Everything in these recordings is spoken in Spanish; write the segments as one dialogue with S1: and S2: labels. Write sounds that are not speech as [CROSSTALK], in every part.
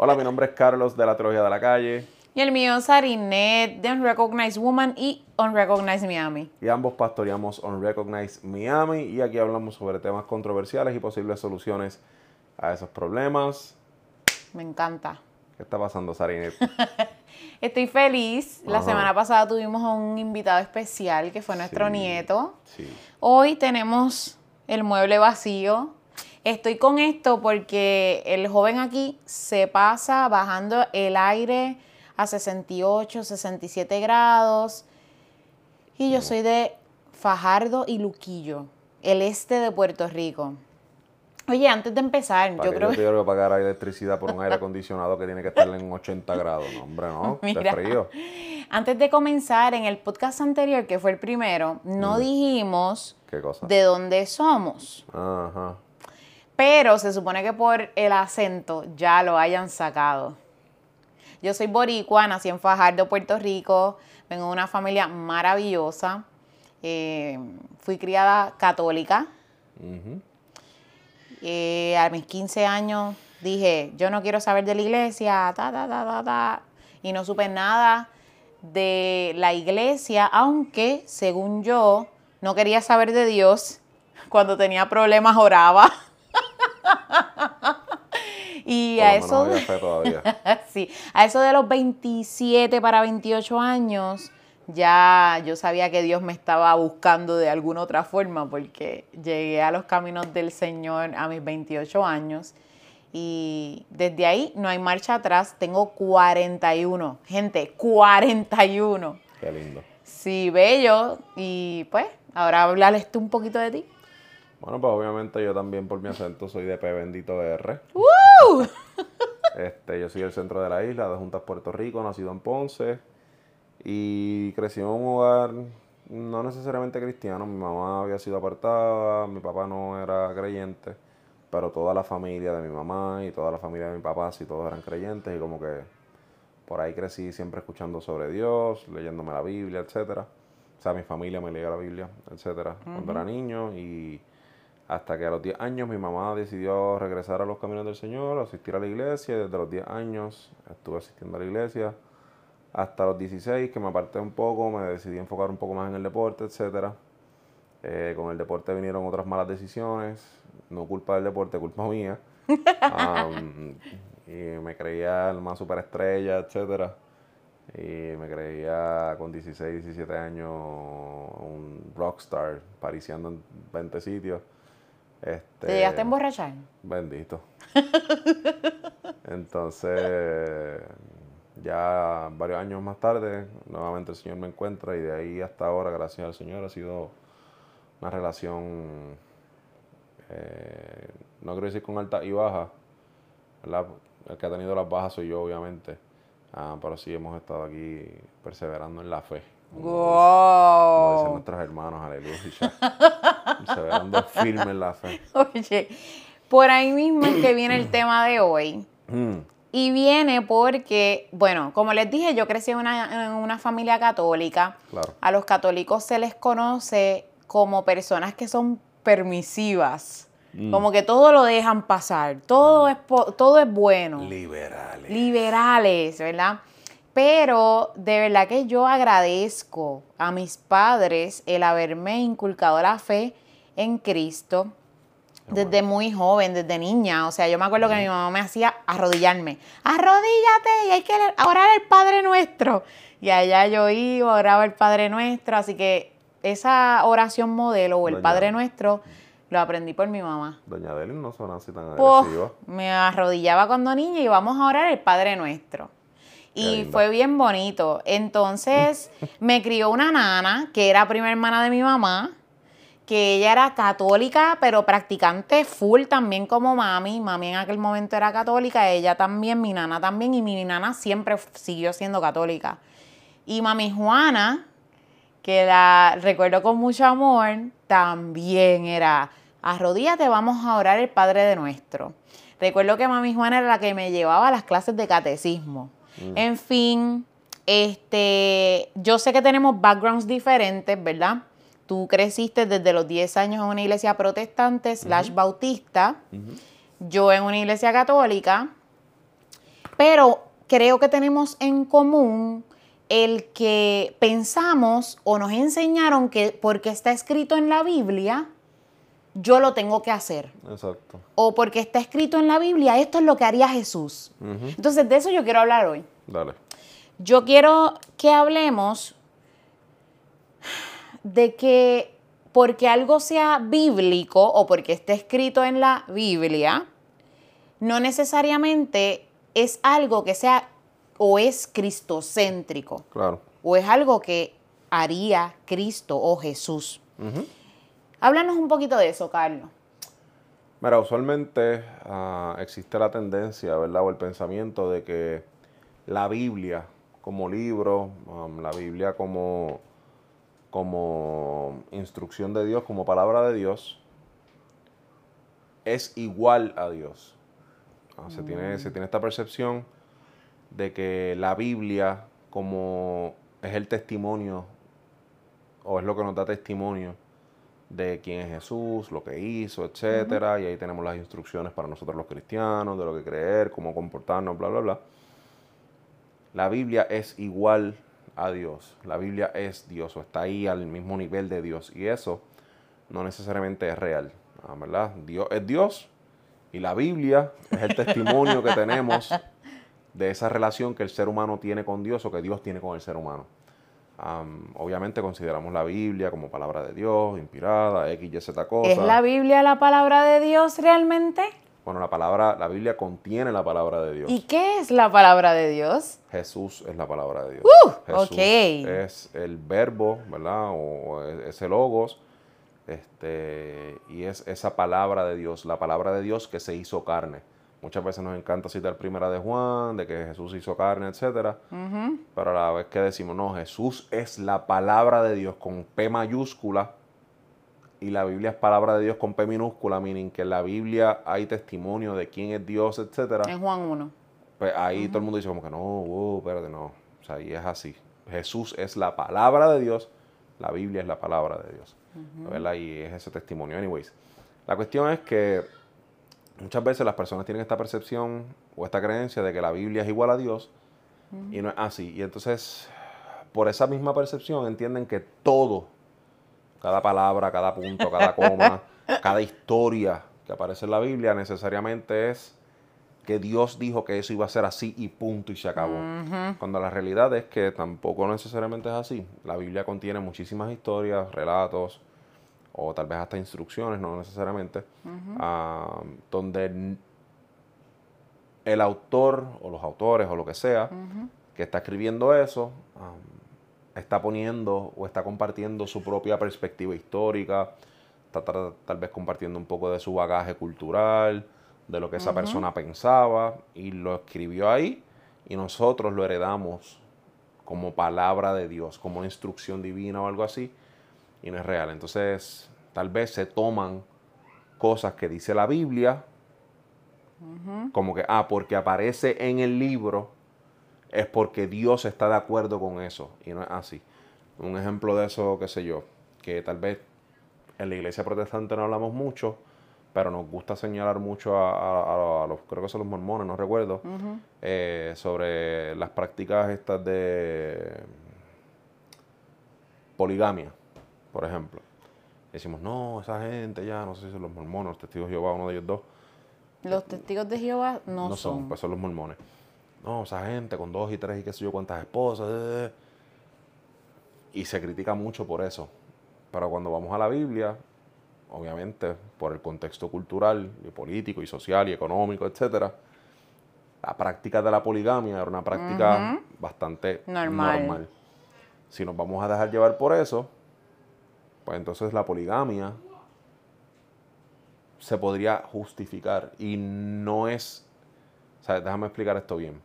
S1: Hola, mi nombre es Carlos de la Teología de la Calle.
S2: Y el mío es Sarinet de Unrecognized Woman y Unrecognized Miami.
S1: Y ambos pastoreamos Unrecognized Miami y aquí hablamos sobre temas controversiales y posibles soluciones a esos problemas.
S2: Me encanta.
S1: ¿Qué está pasando, Sarinet? [LAUGHS]
S2: Estoy feliz. La
S1: Ajá.
S2: semana pasada tuvimos a un invitado especial que fue nuestro
S1: Sí.
S2: nieto.
S1: Sí.
S2: Hoy tenemos el mueble vacío. Estoy con esto porque el joven aquí se pasa bajando el aire a 68, 67 grados. Y yo soy de Fajardo y Luquillo, el este de Puerto Rico. Oye, antes de empezar,
S1: ¿Para
S2: yo creo
S1: yo
S2: que...
S1: tengo que pagar electricidad por un aire acondicionado que tiene que estar en 80 grados? No, hombre, no. [LAUGHS] Está
S2: Mira.
S1: frío.
S2: Antes de comenzar, en el podcast anterior, que fue el primero, no
S1: Mm.
S2: dijimos
S1: ¿Qué cosa?
S2: de dónde somos.
S1: Ajá.
S2: Pero se supone que por el acento ya lo hayan sacado. Yo soy boricua, nací en Fajardo, Puerto Rico. Vengo de una familia maravillosa. Eh, fui criada católica. Eh, a mis 15 años dije, yo no quiero saber de la iglesia, ta, ta, ta, ta, ta. Y no supe nada de la iglesia, aunque según yo no quería saber de Dios. Cuando tenía problemas oraba. [LAUGHS] [LAUGHS] y a eso,
S1: había fe todavía. [LAUGHS]
S2: sí, a eso de los 27 para 28 años, ya yo sabía que Dios me estaba buscando de alguna otra forma, porque llegué a los caminos del Señor a mis 28 años. Y desde ahí no hay marcha atrás. Tengo 41. Gente, 41.
S1: Qué lindo.
S2: Sí, bello. Y pues, ahora hablarles tú un poquito de ti.
S1: Bueno, pues obviamente yo también por mi acento soy de P bendito R.
S2: ¡Woo! [LAUGHS]
S1: Este, yo soy del centro de la isla, de Juntas Puerto Rico, nacido en Ponce. Y crecí en un hogar no necesariamente cristiano. Mi mamá había sido apartada, mi papá no era creyente, pero toda la familia de mi mamá y toda la familia de mi papá sí todos eran creyentes y como que por ahí crecí siempre escuchando sobre Dios, leyéndome la Biblia, etcétera. O sea, mi familia me leía la Biblia, etcétera, cuando era niño y hasta que a los 10 años mi mamá decidió regresar a los caminos del Señor, asistir a la iglesia. Desde los 10 años estuve asistiendo a la iglesia. Hasta los 16, que me aparté un poco, me decidí enfocar un poco más en el deporte, etc. con el deporte vinieron otras malas decisiones. No culpa del deporte, culpa mía. [LAUGHS] Am, y me creía el más superestrella, etc. Y me creía con 16, 17 años un rockstar, pariciando en 20 sitios. Este,
S2: ¿Te llegaste a emborrachar?
S1: Bendito. Entonces, ya varios años más tarde, nuevamente el Señor me encuentra y de ahí hasta ahora, gracias al Señor, ha sido una relación, eh, no quiero decir con alta y baja, ¿verdad? El que ha tenido las bajas soy yo, obviamente, Ah, pero sí hemos estado aquí perseverando en la fe. Como dicen
S2: ¡Wow!
S1: nuestros hermanos, aleluya. perseverando firme en la fe.
S2: Oye, por ahí mismo es que viene el [CLEARS THROAT] tema de hoy.
S1: Mm,
S2: Y viene porque, bueno, como les dije, yo crecí en una, en una familia católica.
S1: claro.
S2: A los católicos se les conoce como personas que son permisivas.
S1: Mm.
S2: Como que todo lo dejan pasar, todo es, todo es bueno.
S1: Liberales.
S2: liberales, ¿verdad? Pero de verdad que yo agradezco a mis padres el haberme inculcado la fe en Cristo desde muy joven, desde niña. O sea, yo me acuerdo que mi mamá me hacía arrodillarme. Arrodíllate y hay que orar el Padre Nuestro. Y allá yo iba, oraba el Padre Nuestro. Así que esa oración modelo o el
S1: Doña-
S2: Padre Nuestro lo aprendí por mi mamá.
S1: Doña Deli no suena así tan
S2: Pues,
S1: agresiva.
S2: me arrodillaba cuando niña y vamos a orar el Padre Nuestro. Y fue bien bonito. Entonces [LAUGHS] me crió una nana que era prima hermana de mi mamá, que ella era católica, pero practicante full también como mami. Mami en aquel momento era católica, ella también, mi nana también, y mi nana siempre siguió siendo católica. Y mami Juana, que la recuerdo con mucho amor, también era, arrodíllate, vamos a orar el Padre de Nuestro. Recuerdo que mami Juana era la que me llevaba a las clases de catecismo. En fin, este, yo sé que tenemos backgrounds diferentes, ¿verdad? Tú creciste desde los 10 años en una iglesia protestante slash bautista, yo en una iglesia católica. Pero creo que tenemos en común el que pensamos o nos enseñaron que porque está escrito en la Biblia, yo lo tengo que hacer.
S1: Exacto.
S2: O porque está escrito en la Biblia, esto es lo que haría Jesús. Entonces, de eso yo quiero hablar hoy.
S1: Dale.
S2: Yo quiero que hablemos de que porque algo sea bíblico o porque esté escrito en la Biblia, no necesariamente es algo que sea o es cristocéntrico.
S1: Claro.
S2: O es algo que haría Cristo o Jesús. Háblanos un poquito de eso, Carlos.
S1: Mira, usualmente ah, existe la tendencia, ¿verdad? O el pensamiento de que la Biblia como libro, um, la Biblia como, como instrucción de Dios, como palabra de Dios, es igual a Dios. Ah, se, tiene, se tiene esta percepción de que la Biblia como es el testimonio o es lo que nos da testimonio de quién es Jesús, lo que hizo, etcétera, y ahí tenemos las instrucciones para nosotros los cristianos de lo que creer, cómo comportarnos, bla bla bla. La Biblia es igual a Dios. La Biblia es Dios o está ahí al mismo nivel de Dios y eso no necesariamente es real, ¿verdad? Dios es Dios y la Biblia es el testimonio que tenemos de esa relación que el ser humano tiene con Dios o que Dios tiene con el ser humano. Obviamente consideramos la Biblia como palabra de Dios, inspirada, X, Y, Z cosas.
S2: ¿Es la Biblia la palabra de Dios realmente?
S1: Bueno, la palabra, la Biblia contiene la palabra de Dios.
S2: ¿Y qué es la palabra de Dios?
S1: Jesús es la palabra de Dios.
S2: Uh,
S1: Jesús es el verbo, ¿verdad? O ese logos. Este, y es esa palabra de Dios, la palabra de Dios que se hizo carne. Muchas veces nos encanta citar primera de Juan, de que Jesús hizo carne, etc. Pero a la vez que decimos, no, Jesús es la palabra de Dios con P mayúscula y la Biblia es palabra de Dios con P minúscula, meaning que en la Biblia hay testimonio de quién es Dios, etc.
S2: En Juan 1.
S1: Pues ahí todo el mundo dice como que no, uh, espérate, no. O sea, ahí es así. Jesús es la palabra de Dios, la Biblia es la palabra de Dios. ¿verdad? Y es ese testimonio. Anyways, la cuestión es que muchas veces las personas tienen esta percepción o esta creencia de que la Biblia es igual a Dios y no es así. Y entonces, por esa misma percepción, entienden que todo, cada palabra, cada punto, cada coma, [LAUGHS] cada historia que aparece en la Biblia necesariamente es que Dios dijo que eso iba a ser así y punto y se acabó. Cuando la realidad es que tampoco necesariamente es así. La Biblia contiene muchísimas historias, relatos, o tal vez hasta instrucciones, no necesariamente, ah, donde el autor o los autores o lo que sea que está escribiendo eso ah, está poniendo o está compartiendo su propia perspectiva histórica, está tal vez compartiendo un poco de su bagaje cultural, de lo que esa persona pensaba y lo escribió ahí y nosotros lo heredamos como palabra de Dios, como instrucción divina o algo así y no es real. Entonces, tal vez se toman cosas que dice la Biblia, como que, ah, porque aparece en el libro, es porque Dios está de acuerdo con eso, y no es así. Un ejemplo de eso, qué sé yo, que tal vez en la iglesia protestante no hablamos mucho, pero nos gusta señalar mucho a, los, creo que son los mormones, no recuerdo, eh, sobre las prácticas estas de poligamia, por ejemplo. Decimos, no, esa gente ya, no sé si son los mormones, los testigos de Jehová, uno de ellos dos.
S2: Los testigos de Jehová no,
S1: no son. pues son los mormones. No, esa gente con dos y tres y qué sé yo cuántas esposas. Eh, eh". Y se critica mucho por eso. Pero cuando vamos a la Biblia, obviamente, por el contexto cultural, y político, y social, y económico, etcétera, la práctica de la poligamia era una práctica bastante normal. Si nos vamos a dejar llevar por eso, pues entonces la poligamia se podría justificar y no es, o sea, déjame explicar esto bien.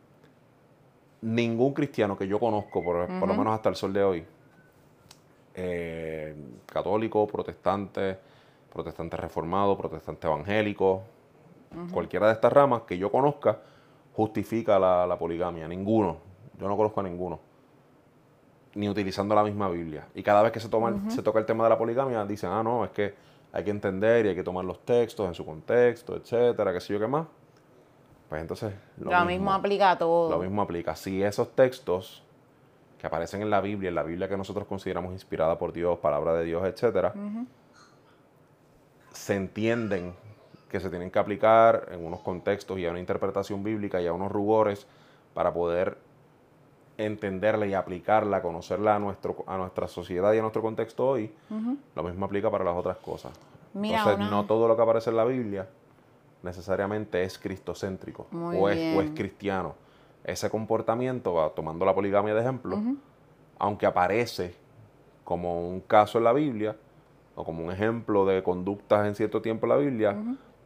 S1: Ningún cristiano que yo conozco, por, lo menos hasta el sol de hoy, eh, católico, protestante, protestante reformado, protestante evangélico, cualquiera de estas ramas que yo conozca, justifica la, la poligamia. Ninguno. Yo no conozco a ninguno ni utilizando la misma Biblia. Y cada vez que se, toma se toca el tema de la poligamia, dicen, ah, no, es que hay que entender y hay que tomar los textos en su contexto, etcétera, qué sé yo qué más. Pues entonces
S2: Lo, mismo, aplica a todo.
S1: Lo mismo aplica. Si esos textos que aparecen en la Biblia, en la Biblia que nosotros consideramos inspirada por Dios, palabra de Dios, etcétera, se entienden que se tienen que aplicar en unos contextos y a una interpretación bíblica y a unos rugores para poder entenderla y aplicarla, conocerla a, nuestro, a nuestra sociedad y a nuestro contexto hoy, lo mismo aplica para las otras cosas. Entonces, no todo lo que aparece en la Biblia necesariamente es cristocéntrico o es, o es, cristiano. Ese comportamiento, tomando la poligamia de ejemplo, aunque aparece como un caso en la Biblia o como un ejemplo de conductas en cierto tiempo en la Biblia,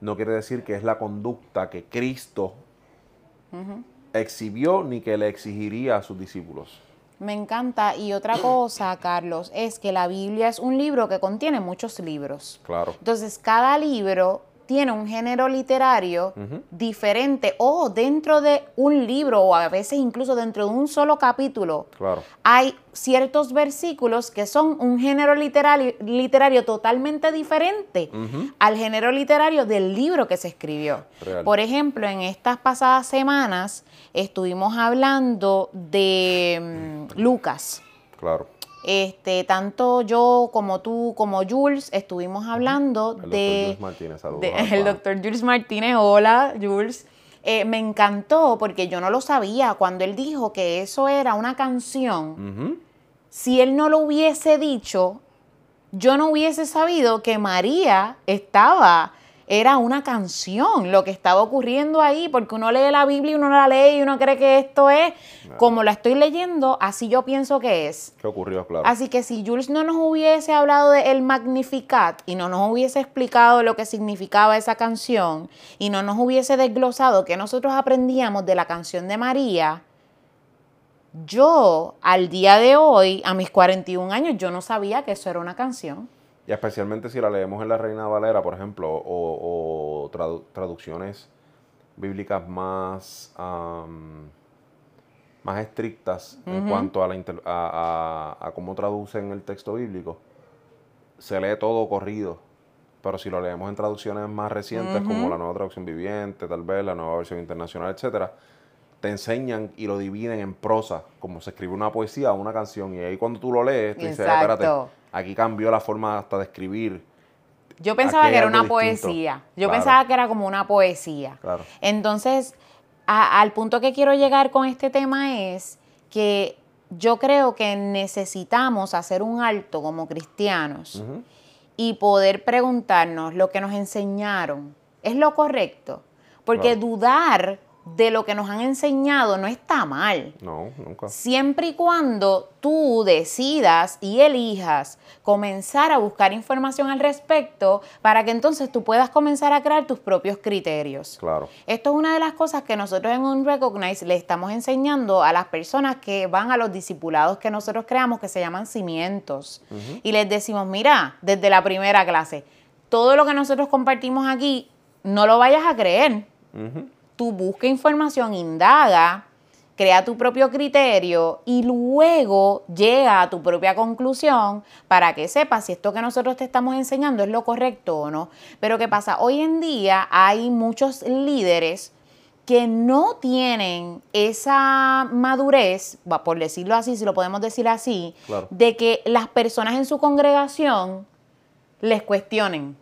S1: no quiere decir que es la conducta que Cristo exhibió ni que le exigiría a sus discípulos.
S2: Me encanta. Y otra cosa, Carlos, es que la Biblia es un libro que contiene muchos libros.
S1: Claro.
S2: Entonces, cada libro tiene un género literario diferente o dentro de un libro o a veces incluso dentro de un solo capítulo
S1: claro.
S2: hay ciertos versículos que son un género literario, literario totalmente diferente al género literario del libro que se escribió. Por ejemplo, en estas pasadas semanas estuvimos hablando de mm, Lucas.
S1: Claro.
S2: Este, tanto yo como tú, como Jules, estuvimos hablando
S1: el
S2: de,
S1: Jules Martínez, [LAUGHS]
S2: el doctor Jules Martínez. Hola, Jules. Eh, me encantó porque yo no lo sabía cuando él dijo que eso era una canción. Si él no lo hubiese dicho, yo no hubiese sabido que María estaba era una canción lo que estaba ocurriendo ahí, porque uno lee la Biblia y uno la lee y uno cree que esto es como la estoy leyendo, así yo pienso que es.
S1: ¿Qué ocurrió, claro?
S2: Así que si Jules no nos hubiese hablado de El Magnificat y no nos hubiese explicado lo que significaba esa canción y no nos hubiese desglosado que nosotros aprendíamos de la canción de María, yo al día de hoy, a mis 41 años, yo no sabía que eso era una canción.
S1: Y especialmente si la leemos en la Reina Valera, por ejemplo, o, traducciones bíblicas más, más estrictas en cuanto a, la a, cómo traducen el texto bíblico, se lee todo corrido. Pero si lo leemos en traducciones más recientes, como la nueva traducción viviente, tal vez la nueva versión internacional, etcétera, te enseñan y lo dividen en prosa, como se escribe una poesía o una canción. Y ahí cuando tú lo lees, te dices, espérate, aquí cambió la forma hasta de escribir.
S2: Yo pensaba que era una poesía. Yo pensaba que era como una poesía.
S1: Claro.
S2: Entonces, al punto que quiero llegar con este tema es que yo creo que necesitamos hacer un alto como cristianos y poder preguntarnos lo que nos enseñaron. ¿Es lo correcto? Porque dudar de lo que nos han enseñado no está mal.
S1: No, nunca.
S2: Siempre y cuando tú decidas y elijas comenzar a buscar información al respecto para que entonces tú puedas comenzar a crear tus propios criterios.
S1: Claro.
S2: Esto es una de las cosas que nosotros en un Recognize le estamos enseñando a las personas que van a los discipulados que nosotros creamos que se llaman cimientos. Y les decimos, mira, desde la primera clase, todo lo que nosotros compartimos aquí, no lo vayas a creer tú busca información, indaga, crea tu propio criterio y luego llega a tu propia conclusión para que sepas si esto que nosotros te estamos enseñando es lo correcto o no. Pero ¿qué pasa? Hoy en día hay muchos líderes que no tienen esa madurez, por decirlo así, si lo podemos decir así, de que las personas en su congregación les cuestionen.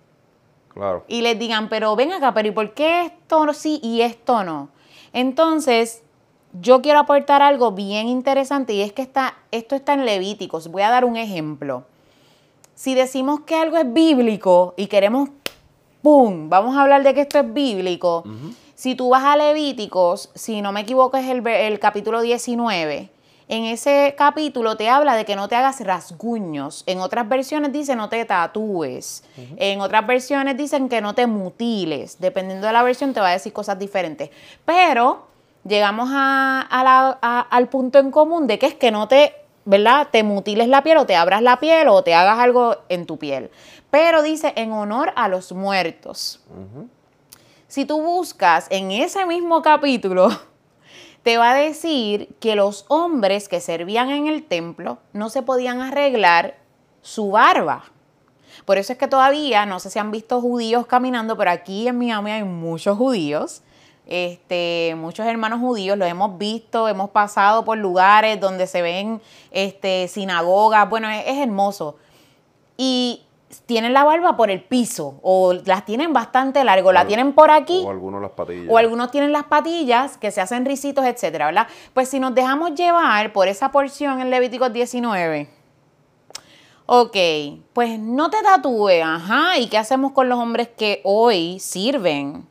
S2: Y les digan, pero ven acá, pero ¿y por qué esto sí y esto no? Entonces, yo quiero aportar algo bien interesante y es que está, esto está en Levíticos. Voy a dar un ejemplo. Si decimos que algo es bíblico y queremos, ¡pum!, vamos a hablar de que esto es bíblico. Si tú vas a Levíticos, si no me equivoco es el, el capítulo 19, en ese capítulo te habla de que no te hagas rasguños. En otras versiones dice no te tatúes. En otras versiones dicen que no te mutiles. Dependiendo de la versión te va a decir cosas diferentes. Pero llegamos al punto en común de que es que no te, ¿verdad? Te mutiles la piel o te abras la piel o te hagas algo en tu piel. Pero dice en honor a los muertos. Si tú buscas en ese mismo capítulo te va a decir que los hombres que servían en el templo no se podían arreglar su barba. Por eso es que todavía, no sé si han visto judíos caminando, pero aquí en Miami hay muchos judíos. Este, muchos hermanos judíos los hemos visto, hemos pasado por lugares donde se ven este, sinagogas, bueno, es, es hermoso. Y tienen la barba por el piso o las tienen bastante largo, la tienen por aquí
S1: O algunos las patillas.
S2: o algunos tienen las patillas que se hacen risitos, etcétera, ¿verdad? Pues si nos dejamos llevar por esa porción en Levíticos 19, ok, pues no te tatúes, ajá, ¿y qué hacemos con los hombres que hoy sirven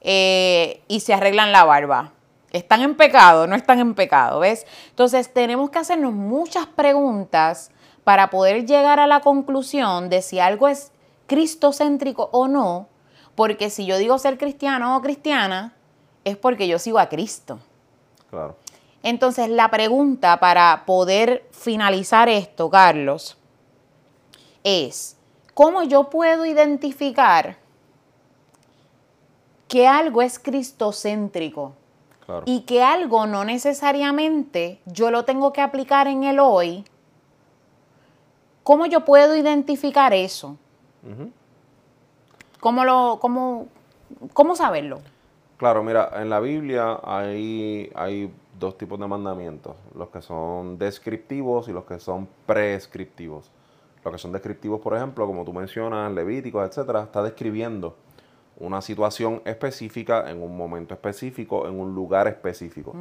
S2: eh, y se arreglan la barba? ¿Están en pecado? ¿No están en pecado? ¿Ves? Entonces tenemos que hacernos muchas preguntas para poder llegar a la conclusión de si algo es cristocéntrico o no, porque si yo digo ser cristiano o cristiana, es porque yo sigo a Cristo.
S1: Claro.
S2: Entonces, la pregunta para poder finalizar esto, Carlos, es, ¿cómo yo puedo identificar que algo es cristocéntrico
S1: Claro.
S2: y que algo no necesariamente yo lo tengo que aplicar en el hoy? ¿Cómo yo puedo identificar eso? ¿Cómo, lo, cómo, cómo saberlo?
S1: Claro, mira, en la Biblia hay, hay dos tipos de mandamientos, los que son descriptivos y los que son prescriptivos. Los que son descriptivos, por ejemplo, como tú mencionas, Levíticos, etcétera, está describiendo una situación específica en un momento específico, en un lugar específico.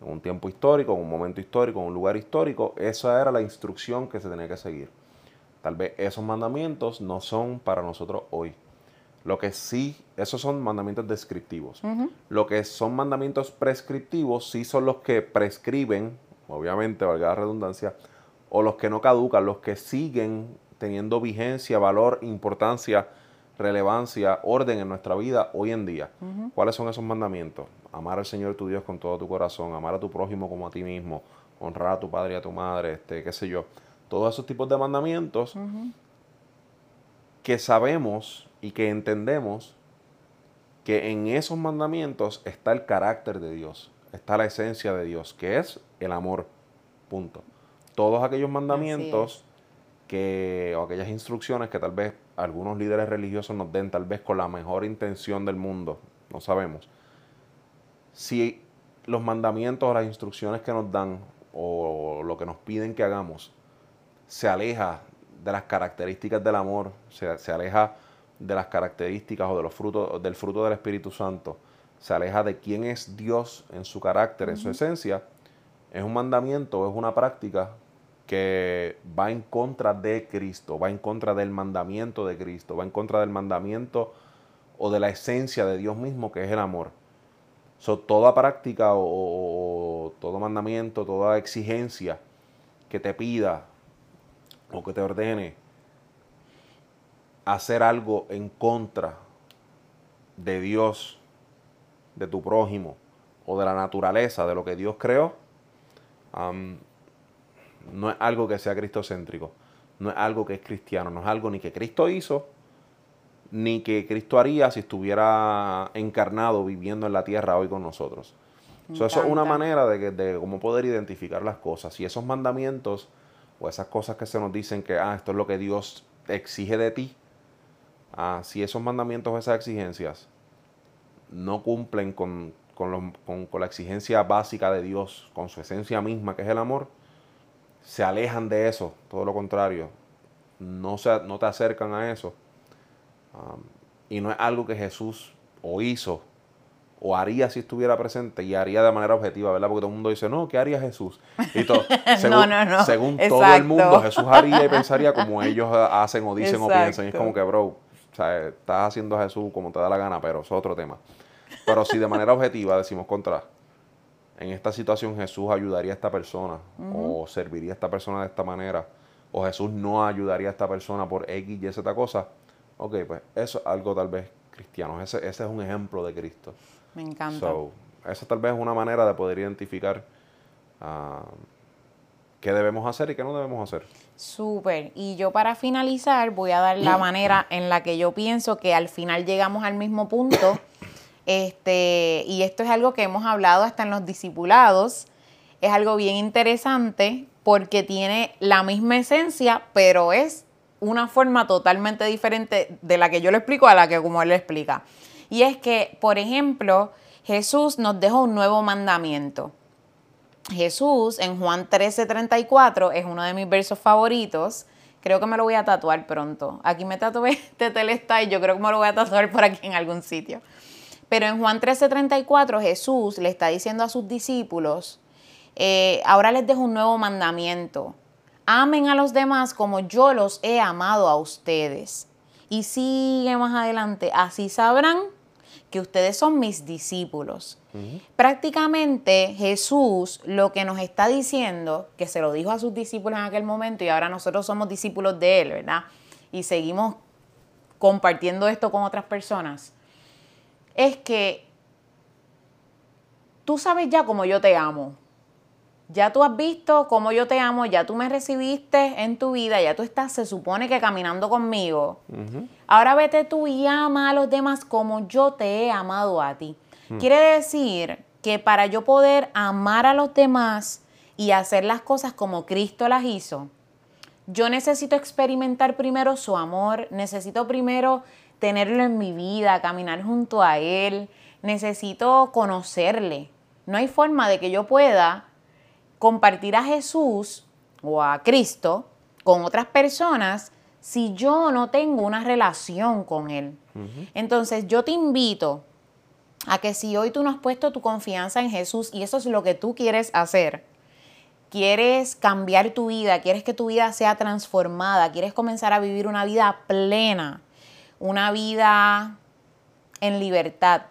S1: En un tiempo histórico, en un momento histórico, en un lugar histórico. Esa era la instrucción que se tenía que seguir. Tal vez esos mandamientos no son para nosotros hoy. Lo que sí, esos son mandamientos descriptivos. Lo que son mandamientos prescriptivos sí son los que prescriben, obviamente, valga la redundancia, o los que no caducan, los que siguen teniendo vigencia, valor, importancia, relevancia, orden en nuestra vida hoy en día. ¿Cuáles son esos mandamientos? Amar al Señor tu Dios con todo tu corazón, amar a tu prójimo como a ti mismo, honrar a tu padre y a tu madre, este, qué sé yo. Todos esos tipos de mandamientos que sabemos y que entendemos que en esos mandamientos está el carácter de Dios, está la esencia de Dios, que es el amor. Punto. Todos aquellos mandamientos que, o aquellas instrucciones que tal vez algunos líderes religiosos nos den, tal vez con la mejor intención del mundo, no sabemos. Si los mandamientos o las instrucciones que nos dan o lo que nos piden que hagamos se aleja de las características del amor, se, se aleja de las características o de los frutos, del fruto del Espíritu Santo, se aleja de quién es Dios en su carácter, en su esencia, es un mandamiento, es una práctica que va en contra de Cristo, va en contra del mandamiento de Cristo, va en contra del mandamiento o de la esencia de Dios mismo, que es el amor. So, toda práctica o, todo mandamiento, toda exigencia que te pida o que te ordene hacer algo en contra de Dios, de tu prójimo o de la naturaleza, de lo que Dios creó, am, no es algo que sea cristocéntrico, no es algo que es cristiano, no es algo ni que Cristo hizo, ni que Cristo haría si estuviera encarnado viviendo en la tierra hoy con nosotros. So, eso es una manera de, que- de cómo poder identificar las cosas. Y esos mandamientos o esas cosas que se nos dicen que ah, esto es lo que Dios exige de ti, ah, si esos mandamientos o esas exigencias no cumplen con, con los- con- con la exigencia básica de Dios, con su esencia misma, que es el amor, se alejan de eso, todo lo contrario, no, se, no te acercan a eso. Um, y no es algo que Jesús o hizo o haría si estuviera presente y haría de manera objetiva, ¿verdad? Porque todo el mundo dice, no, ¿qué haría Jesús? Y todo, según, [LAUGHS]
S2: no, no.
S1: según todo el mundo, Jesús haría y pensaría como [LAUGHS] ellos hacen o dicen o piensan. Y es como que, bro, o sea, estás haciendo a Jesús como te da la gana, pero es otro tema. Pero si de manera objetiva decimos contra, en esta situación Jesús ayudaría a esta persona o serviría a esta persona de esta manera o Jesús no ayudaría a esta persona por X, Y, Z cosa, ok, pues eso es algo tal vez cristiano. Ese, ese es un ejemplo de Cristo.
S2: Me encanta.
S1: So, esa tal vez es una manera de poder identificar ah, qué debemos hacer y qué no debemos hacer.
S2: Súper. Y yo para finalizar voy a dar la [CLEARS THROAT] manera en la que yo pienso que al final llegamos al mismo punto. [COUGHS] Este, y esto es algo que hemos hablado hasta en los discipulados. Es algo bien interesante porque tiene la misma esencia, pero es una forma totalmente diferente de la que yo le explico a la que como él explica. Y es que, por ejemplo, Jesús nos dejó un nuevo mandamiento. Jesús en Juan 13:34 es uno de mis versos favoritos. Creo que me lo voy a tatuar pronto. Aquí me tatué [LAUGHS] este telesta y yo creo que me lo voy a tatuar por aquí en algún sitio. Pero en Juan 13:34 Jesús le está diciendo a sus discípulos, eh, ahora les dejo un nuevo mandamiento. Amen a los demás como yo los he amado a ustedes. Y sigue más adelante, así sabrán que ustedes son mis discípulos. Prácticamente Jesús lo que nos está diciendo, que se lo dijo a sus discípulos en aquel momento y ahora nosotros somos discípulos de Él, ¿verdad? Y seguimos compartiendo esto con otras personas, es que tú sabes ya cómo yo te amo. Ya tú has visto cómo yo te amo, ya tú me recibiste en tu vida, ya tú estás, se supone que caminando conmigo. Ahora vete tú y ama a los demás como yo te he amado a ti. Hmm. Quiere decir que para yo poder amar a los demás y hacer las cosas como Cristo las hizo, yo necesito experimentar primero su amor, necesito primero tenerlo en mi vida, caminar junto a Él, necesito conocerle. No hay forma de que yo pueda compartir a Jesús o a Cristo con otras personas si yo no tengo una relación con Él. Entonces yo te invito a que si hoy tú no has puesto tu confianza en Jesús y eso es lo que tú quieres hacer, quieres cambiar tu vida, quieres que tu vida sea transformada, quieres comenzar a vivir una vida plena, una vida en libertad,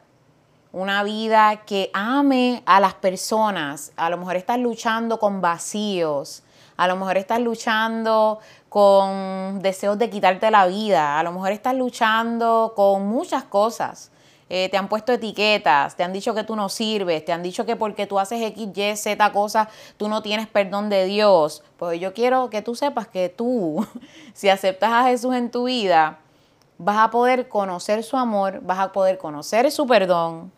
S2: una vida que ame a las personas. A lo mejor estás luchando con vacíos, a lo mejor estás luchando con deseos de quitarte la vida, a lo mejor estás luchando con muchas cosas. Eh, te han puesto etiquetas, te han dicho que tú no sirves, te han dicho que porque tú haces X, Y, Z cosas, tú no tienes perdón de Dios. Pues yo quiero que tú sepas que tú, [LAUGHS] si aceptas a Jesús en tu vida, vas a poder conocer su amor, vas a poder conocer su perdón,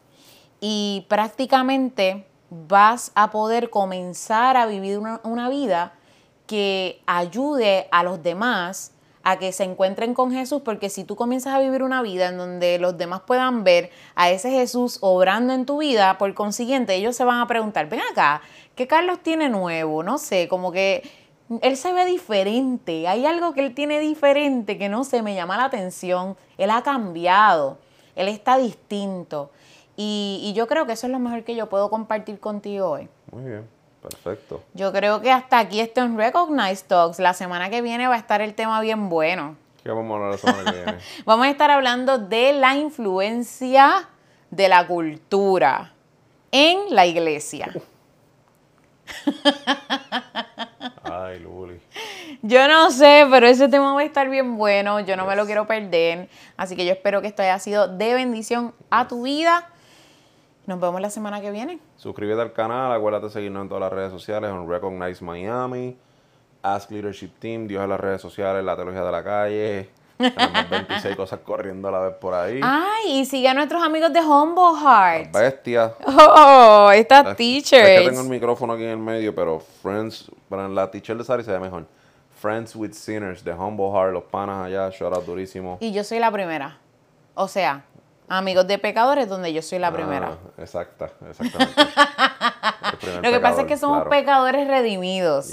S2: y prácticamente vas a poder comenzar a vivir una, vida que ayude a los demás a que se encuentren con Jesús, porque si tú comienzas a vivir una vida en donde los demás puedan ver a ese Jesús obrando en tu vida, por consiguiente ellos se van a preguntar, ven acá, ¿qué Carlos tiene nuevo? No sé, como que él se ve diferente, hay algo que él tiene diferente que no sé, me llama la atención, él ha cambiado, él está distinto. Y, yo creo que eso es lo mejor que yo puedo compartir contigo hoy.
S1: Muy bien, perfecto.
S2: Yo creo que hasta aquí esto en Recognize Talks. La semana que viene va a estar el tema bien bueno.
S1: ¿Qué vamos a hablar la semana que viene? [LAUGHS]
S2: vamos a estar hablando de la influencia de la cultura en la iglesia.
S1: Ay, Luli.
S2: Yo no sé, pero ese tema va a estar bien bueno. Yo no me lo quiero perder. Así que yo espero que esto haya sido de bendición a tu vida. Nos vemos la semana que viene.
S1: Suscríbete al canal, acuérdate de seguirnos en todas las redes sociales, en Recognize Miami, Ask Leadership Team, Dios en las redes sociales, La Teología de la Calle. [LAUGHS] Tenemos 26 cosas corriendo a la vez por ahí.
S2: Ay, y sigue a nuestros amigos de Humble Heart.
S1: Bestia.
S2: Oh, esta teacher.
S1: Es que tengo el micrófono aquí en el medio, pero Friends, para la teacher de Sari se ve mejor. Friends with Sinners de Humble Heart, los panas allá, shout out durísimo.
S2: Y yo soy la primera. O sea, Amigos de Pecadores, donde yo soy la primera.
S1: Ah, exacta, exactamente. [LAUGHS]
S2: Lo que pasa es que somos pecadores redimidos.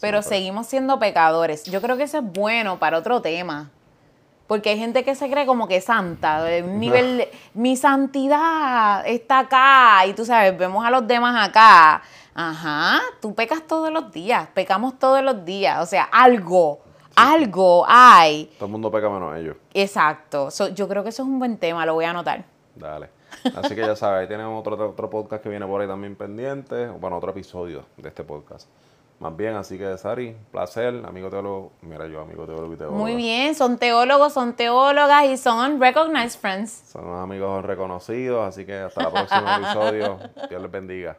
S2: pero seguimos siendo pecadores. Yo creo que eso es bueno para otro tema. Porque hay gente que se cree como que santa, de un nivel de, mi santidad está acá y tú sabes, vemos a los demás acá. Ajá, tú pecas todos los días, pecamos todos los días, o sea, algo algo hay.
S1: Todo el mundo peca menos ellos.
S2: Exacto. yo creo que eso es un buen tema, lo voy a anotar.
S1: Dale. Así que ya sabes, ahí tenemos otro, otro podcast que viene por ahí también pendiente. Bueno, otro episodio de este podcast. Más bien, así que Sari, placer, amigo teólogo. Mira, yo, amigo teólogo y teólogo.
S2: Muy bien, son teólogos, son teólogas y son recognized friends.
S1: Son amigos reconocidos, así que hasta el próximo episodio. Dios les bendiga.